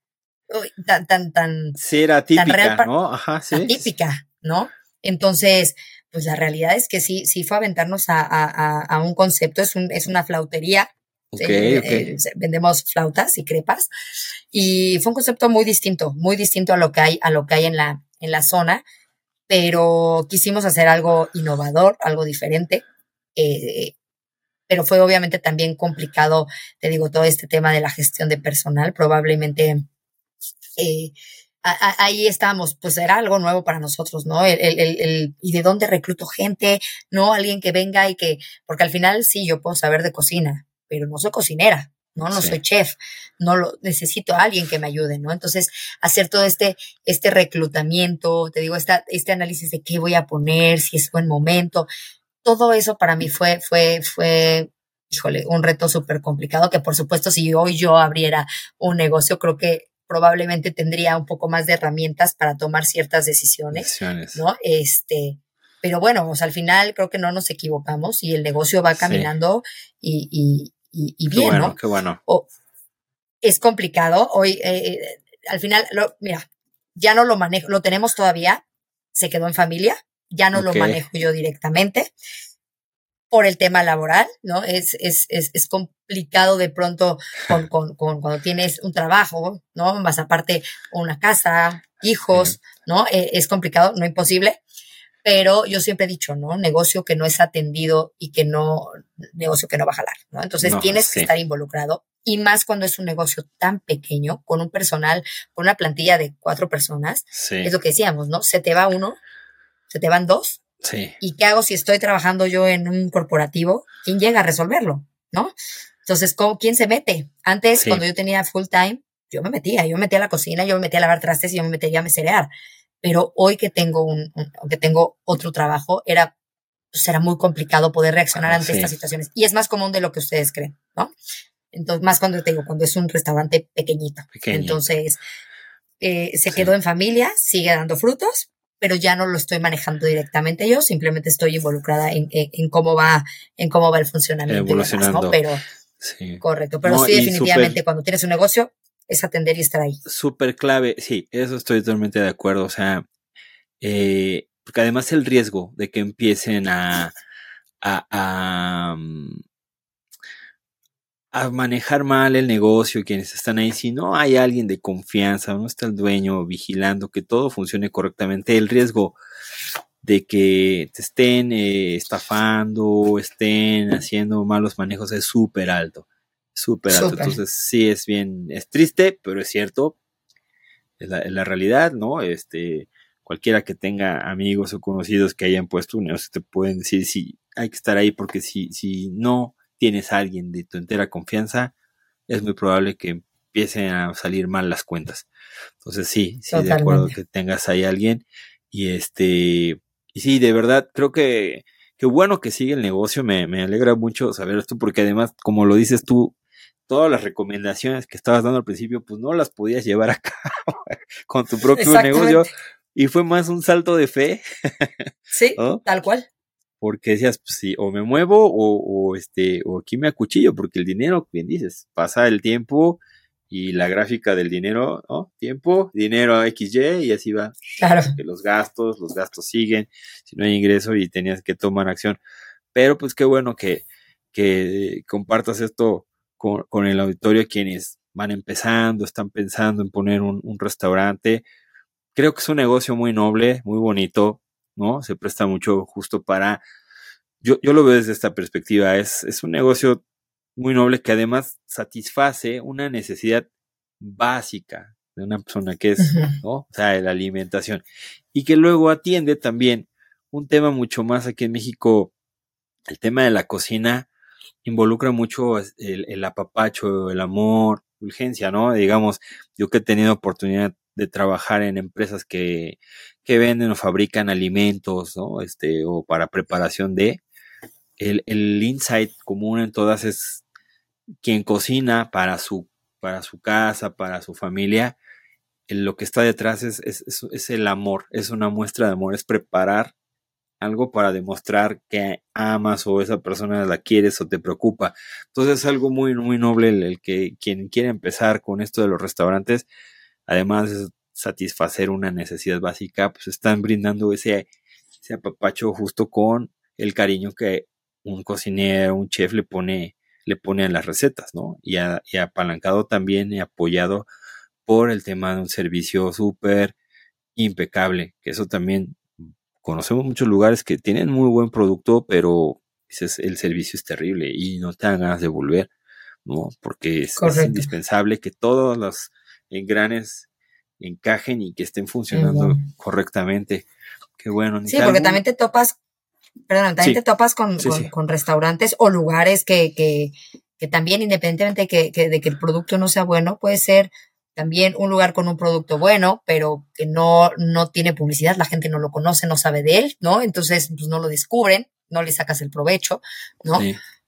tan, tan, tan. Sí, era típica, ¿no? Ajá, sí. típica, ¿no? Entonces, pues la realidad es que sí, sí fue aventarnos a, a, a un concepto, es, un, es una flautería. Okay, okay. vendemos flautas y crepas y fue un concepto muy distinto, muy distinto a lo que hay, a lo que hay en la, en la zona, pero quisimos hacer algo innovador, algo diferente. Eh, pero fue obviamente también complicado, te digo, todo este tema de la gestión de personal. Probablemente eh, ahí estamos, pues era algo nuevo para nosotros, ¿no? El, el, el, y de dónde recluto gente, ¿no? Alguien que venga y que, porque al final sí, yo puedo saber de cocina, pero no soy cocinera, ¿no? No soy chef, no lo, necesito a alguien que me ayude, ¿no? Entonces, hacer todo este, este reclutamiento, te digo, esta, este análisis de qué voy a poner, si es buen momento, todo eso para mí fue, fue, fue, híjole, un reto súper complicado que por supuesto si hoy yo abriera un negocio, creo que probablemente tendría un poco más de herramientas para tomar ciertas decisiones, ¿no? Este, pero bueno, o sea, al final creo que no nos equivocamos y el negocio va caminando y, y, y, bien, bueno, ¿no? Qué bueno. es complicado. Hoy, eh, eh, al final, lo, mira, ya no lo manejo, lo tenemos todavía, se quedó en familia, ya no lo manejo yo directamente por el tema laboral, ¿no? Es, es, es, es complicado de pronto con, con, con, cuando tienes un trabajo, ¿no? Más aparte una casa, hijos, ¿no? Eh, es complicado, no imposible. pero yo siempre he dicho, ¿no? Negocio que no es atendido y que no, negocio que no va a jalar, ¿no? Entonces tienes que estar involucrado y más cuando es un negocio tan pequeño, con un personal, con una plantilla de cuatro personas, es lo que decíamos, ¿no? Se te va uno, se te van dos. Sí. ¿Y qué hago si estoy trabajando yo en un corporativo? ¿Quién llega a resolverlo? ¿No? Entonces, ¿quién se mete? Antes, cuando yo tenía full time, yo me metía, yo me metía a la cocina, yo me metía a lavar trastes y yo me metía a meserear. Pero hoy que tengo un, que tengo otro trabajo, era, pues era muy complicado poder reaccionar ante estas situaciones. Y es más común de lo que ustedes creen, ¿no? Entonces, más cuando tengo, cuando es un restaurante pequeñito. Entonces, eh, se quedó en familia, sigue dando frutos, pero ya no lo estoy manejando directamente yo, simplemente estoy involucrada en, en, cómo va, en cómo va el funcionamiento. Evolucionando. Pero, correcto. Pero sí, definitivamente, cuando tienes un negocio, es atender y estar ahí. Súper clave, sí, eso estoy totalmente de acuerdo. O sea, eh, porque además el riesgo de que empiecen a, a, a, mm, a manejar mal el negocio y quienes están ahí, si no hay alguien de confianza, no está el dueño vigilando que todo funcione correctamente, el riesgo de que te estén eh, estafando, estén haciendo malos manejos es súper alto, súper alto. Entonces sí es bien, es triste, pero es cierto, es la, realidad, ¿no? Este, cualquiera que tenga amigos o conocidos que hayan puesto un negocio te pueden decir si hay que estar ahí porque si, si no tienes a alguien de tu entera confianza, es muy probable que empiecen a salir mal las cuentas. Entonces sí, sí, de acuerdo que tengas ahí a alguien. Y este, y sí, de verdad, creo que, qué bueno que sigue el negocio, me, me alegra mucho saber esto, porque además, como lo dices tú, todas las recomendaciones que estabas dando al principio, pues no las podías llevar a cabo con tu propio negocio. Y fue más un salto de fe. Sí, tal cual porque decías, pues sí, o me muevo o, este, o aquí me acuchillo, porque el dinero, bien dices, pasa el tiempo y la gráfica del dinero, ¿no? Tiempo, dinero XY y así va. Claro. Que los gastos, los gastos siguen, si no hay ingreso y tenías que tomar acción. Pero pues qué bueno que, que compartas esto con, con el auditorio quienes van empezando, están pensando en poner un, un restaurante. Creo que es un negocio muy noble, muy bonito, ¿no? Se presta mucho justo para, yo, yo lo veo desde esta perspectiva, es, es un negocio muy noble que además satisface una necesidad básica de una persona que es, ¿no? O sea, la alimentación. Y que luego atiende también un tema mucho más aquí en México, el tema de la cocina involucra mucho el, el apapacho, el amor, urgencia, ¿no? Digamos, yo que he tenido oportunidad de trabajar en empresas que, que venden o fabrican alimentos, ¿no? Este, o para preparación de. El, el insight común en todas es quien cocina para su, para su casa, para su familia. lo que está detrás es, es, es, el amor, es una muestra de amor, es preparar algo para demostrar que amas o esa persona la quieres o te preocupa. Entonces es algo muy, muy noble el, que quien quiere empezar con esto de los restaurantes, además de satisfacer una necesidad básica, pues están brindando ese, ese apapacho justo con el cariño que un cocinero, un chef le pone, le pone a las recetas, ¿no? Y, y apalancado también y apoyado por el tema de un servicio súper impecable, que eso también conocemos muchos lugares que tienen muy buen producto, pero el servicio es terrible y no te dan ganas de volver, ¿no? Porque es, indispensable que todos los engranes encajen y que estén funcionando correctamente. Qué bueno. Sí, porque también te topas, perdón, también te topas con, con, restaurantes o lugares que, que, que también, independientemente que, que, de que el producto no sea bueno, puede ser también un lugar con un producto bueno, pero que no, no tiene publicidad, la gente no lo conoce, no sabe de él, ¿no? Entonces, pues no lo descubren, no le sacas el provecho, ¿no?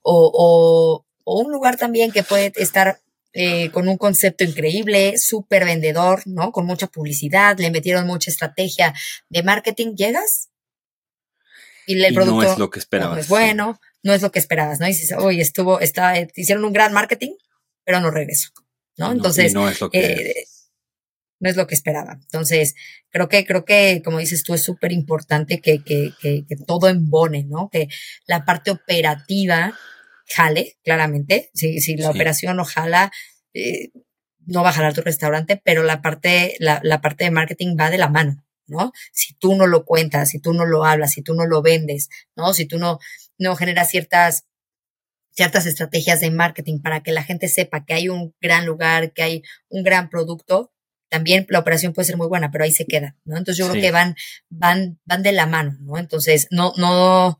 O, o, o, un lugar también que puede estar eh, con un concepto increíble, súper vendedor, ¿no? Con mucha publicidad, le metieron mucha estrategia de marketing, llegas y el producto no es lo que esperabas. No es bueno, no es lo que esperabas, ¿no? Y dices, oye, estuvo, está, hicieron un gran marketing, pero no regresó. ¿no? Entonces, no es lo que... Eh, no es lo que esperaba. Entonces, creo que, creo que, como dices tú, es súper importante que, que, que, que, todo embone, ¿no? Que la parte operativa jale, claramente. Si, si la operación no jala, eh, no va a jalar tu restaurante, pero la parte, la, la parte de marketing va de la mano. ¿no? Si tú no lo cuentas, si tú no lo hablas, si tú no lo vendes, ¿no? Si tú no, no generas ciertas ciertas estrategias de marketing para que la gente sepa que hay un gran lugar, que hay un gran producto, también la operación puede ser muy buena, pero ahí se queda, ¿no? Entonces yo creo que van, van, van de la mano, ¿no? Entonces, no, no,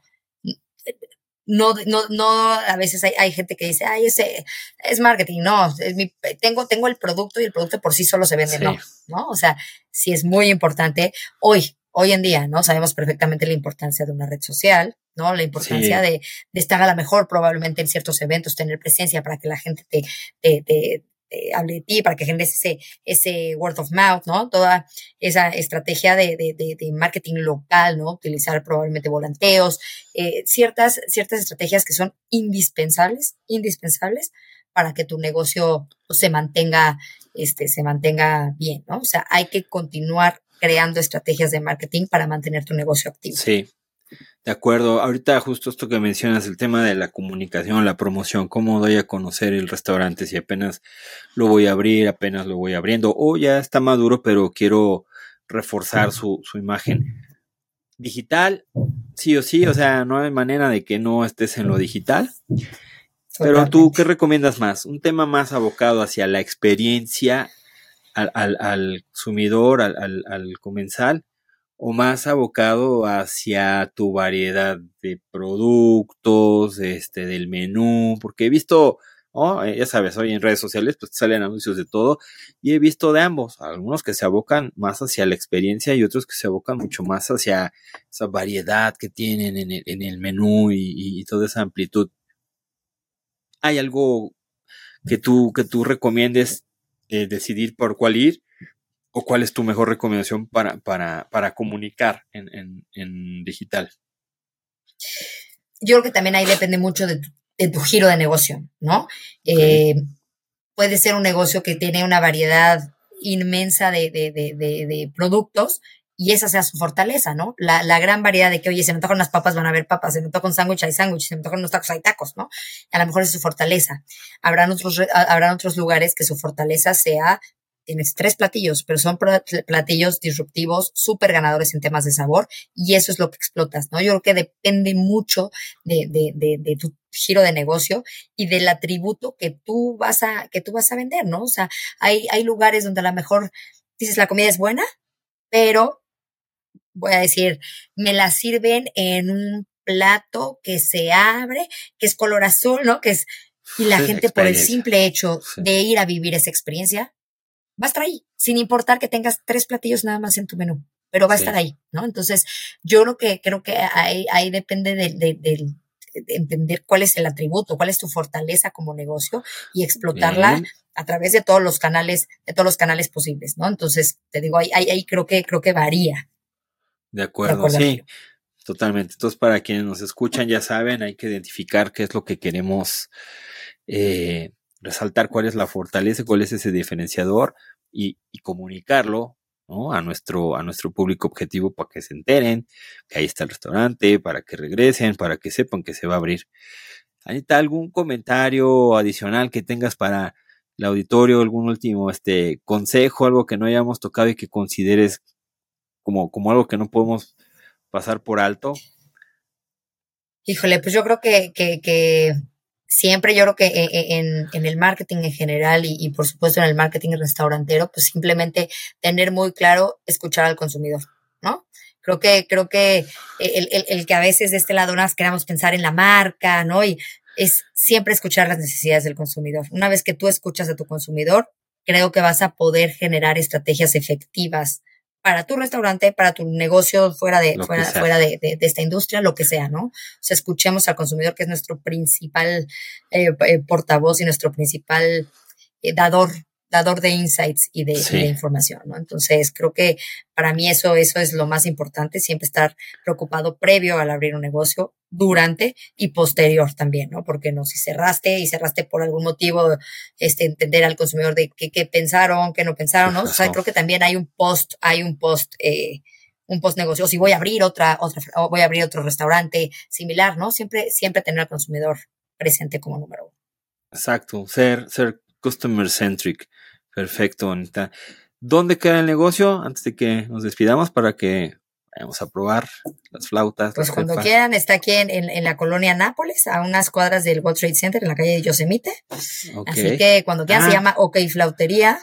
no, no, no, a veces hay, hay gente que dice, ay, ese es marketing, no, es mi, tengo, tengo el producto y el producto por sí solo se vende, no, ¿no? O sea, sí es muy importante hoy, hoy en día, ¿no? Sabemos perfectamente la importancia de una red social, ¿no? La importancia de, de, estar a la mejor probablemente en ciertos eventos, tener presencia para que la gente te, te, te eh, hable de ti, para que generes ese, ese word of mouth, ¿no? Toda esa estrategia de, de, de marketing local, ¿no? Utilizar probablemente volanteos, eh, ciertas, ciertas estrategias que son indispensables, indispensables para que tu negocio pues, se mantenga, este, se mantenga bien, ¿no? O sea, hay que continuar creando estrategias de marketing para mantener tu negocio activo. Sí, de acuerdo, ahorita justo esto que mencionas, el tema de la comunicación, la promoción, cómo doy a conocer el restaurante si apenas lo voy a abrir, apenas lo voy abriendo, o ya está maduro, pero quiero reforzar su, su imagen. Digital, sí o sí, o sea, no hay manera de que no estés en lo digital. Pero tú, ¿qué recomiendas más? ¿Un tema más abocado hacia la experiencia al, al, al al, al comensal? O más abocado hacia tu variedad de productos, este, del menú, porque he visto, oh, ya sabes, hoy en redes sociales pues salen anuncios de todo y he visto de ambos, algunos que se abocan más hacia la experiencia y otros que se abocan mucho más hacia esa variedad que tienen en el, en el menú y, toda esa amplitud. ¿Hay algo que tú, que tú recomiendes eh, decidir por cuál ir? O cuál es tu mejor recomendación para, para, para comunicar en, en, en, digital? Yo creo que también ahí depende mucho de tu, de tu giro de negocio, ¿no? Eh, puede ser un negocio que tiene una variedad inmensa de, de, de, de, productos y esa sea su fortaleza, ¿no? La, la, gran variedad de que, oye, se me tocan unas papas, van a haber papas, se me toca un sándwich, hay sándwich, se me tocan unos tacos, hay tacos, ¿no? A lo mejor es su fortaleza. Habrán otros, habrán otros lugares que su fortaleza sea tienes tres platillos, pero son platillos disruptivos, súper ganadores en temas de sabor, y eso es lo que explotas, ¿no? Yo creo que depende mucho de, de, de, de, tu giro de negocio y del atributo que tú vas a, que tú vas a vender, ¿no? O sea, hay, hay lugares donde a lo mejor dices la comida es buena, pero voy a decir, me la sirven en un plato que se abre, que es color azul, ¿no? Que es, y la gente por el simple hecho de ir a vivir esa experiencia, va a estar ahí, sin importar que tengas tres platillos nada más en tu menú, pero va a estar ahí, ¿no? Entonces, yo creo que, creo que ahí, ahí depende de, entender cuál es el atributo, cuál es tu fortaleza como negocio y explotarla a través de todos los canales, de todos los canales posibles, ¿no? Entonces, te digo, ahí, ahí, creo que, creo que varía. De acuerdo, sí. Totalmente. Entonces, para quienes nos escuchan, ya saben, hay que identificar qué es lo que queremos eh, resaltar cuál es la fortaleza, cuál es ese diferenciador y, comunicarlo a, nuestro, a nuestro público objetivo para que se enteren que ahí está el restaurante, para que regresen, para que sepan que se va a abrir. Anita, ¿algún comentario adicional que tengas para el auditorio, algún último este, consejo, algo que no hayamos tocado y que consideres como, como algo que no podemos pasar por alto? Híjole, pues yo creo que, que siempre yo creo que eh, eh, en, en el marketing en general y, y, por supuesto en el marketing restaurantero, pues simplemente tener muy claro escuchar al consumidor, ¿no? Creo que, creo que el, el, el que a veces de este lado nos queramos pensar en la marca, ¿no? Y es siempre escuchar las necesidades del consumidor. Una vez que tú escuchas a tu consumidor, creo que vas a poder generar estrategias efectivas para tu restaurante, para tu negocio fuera de, fuera, fuera de, de, esta industria, lo que sea, ¿no? O sea, escuchemos al consumidor, que es nuestro principal eh, eh portavoz y nuestro principal eh, dador dador de insights y de, información, ¿no? Entonces, creo que para mí eso, eso es lo más importante, siempre estar preocupado previo al abrir un negocio, durante y posterior también, ¿no? Porque no, si cerraste y cerraste por algún motivo, este, entender al consumidor de qué, qué pensaron, qué no pensaron, ¿no? O sea, creo que también hay un post, hay un post, eh, un post negocio, o si voy a abrir otra, otra, o voy a abrir otro restaurante similar, ¿no? Siempre, siempre tener al consumidor presente como número uno. Exacto, ser, ser customer centric. Perfecto, Anita. ¿Dónde queda el negocio? Antes de que nos despidamos para que vayamos a probar las flautas. Pues cuando quieran, está aquí en, la colonia Nápoles, a unas cuadras del World Trade Center, en la calle de Yosemite. Así que cuando quieran, se ah. llama OK Flautería.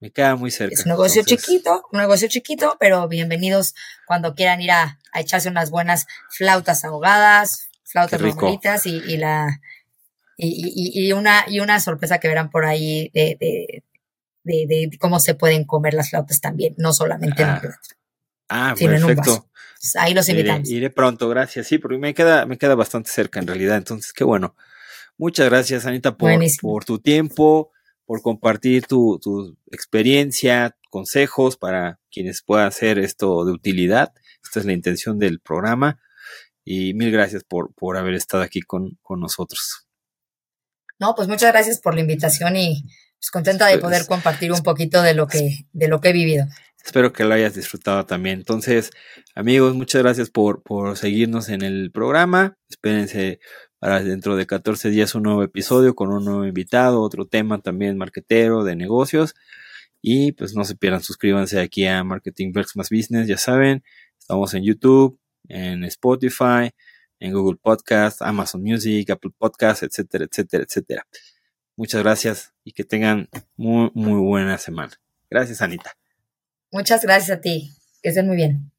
Me queda muy cerca. Es un negocio chiquito, un negocio chiquito, pero bienvenidos cuando quieran ir a, echarse unas buenas flautas ahogadas, flautas normalitas y, y, la y, y, una y una sorpresa que verán por ahí de, de, de, cómo se pueden comer las flautas también, no solamente en un plato. Ah, perfecto. Ahí los invitamos. Iré, pronto, gracias. Sí, porque me queda, me queda bastante cerca en realidad. Entonces, qué bueno. Muchas gracias, Anita, por, por tu tiempo, por compartir tu, tu, experiencia, consejos para quienes puedan hacer esto de utilidad. Esta es la intención del programa. Y mil gracias por, por haber estado aquí con, con nosotros. No, pues muchas gracias por la invitación y pues contenta de poder compartir un poquito de lo que, de lo que he vivido. Espero que lo hayas disfrutado también. Entonces, amigos, muchas gracias por, por seguirnos en el programa. Espérense para dentro de 14 días un nuevo episodio con un nuevo invitado, otro tema también marketero de negocios. Y pues no se pierdan, suscríbanse aquí a Marketing Works Más Business, ya saben, estamos en YouTube, en Spotify, en Google Podcast, Amazon Music, Apple Podcast, etcétera, etcétera, etcétera. Muchas gracias y que tengan muy, muy buena semana. Gracias, Anita. Muchas gracias a ti. Que estén muy bien.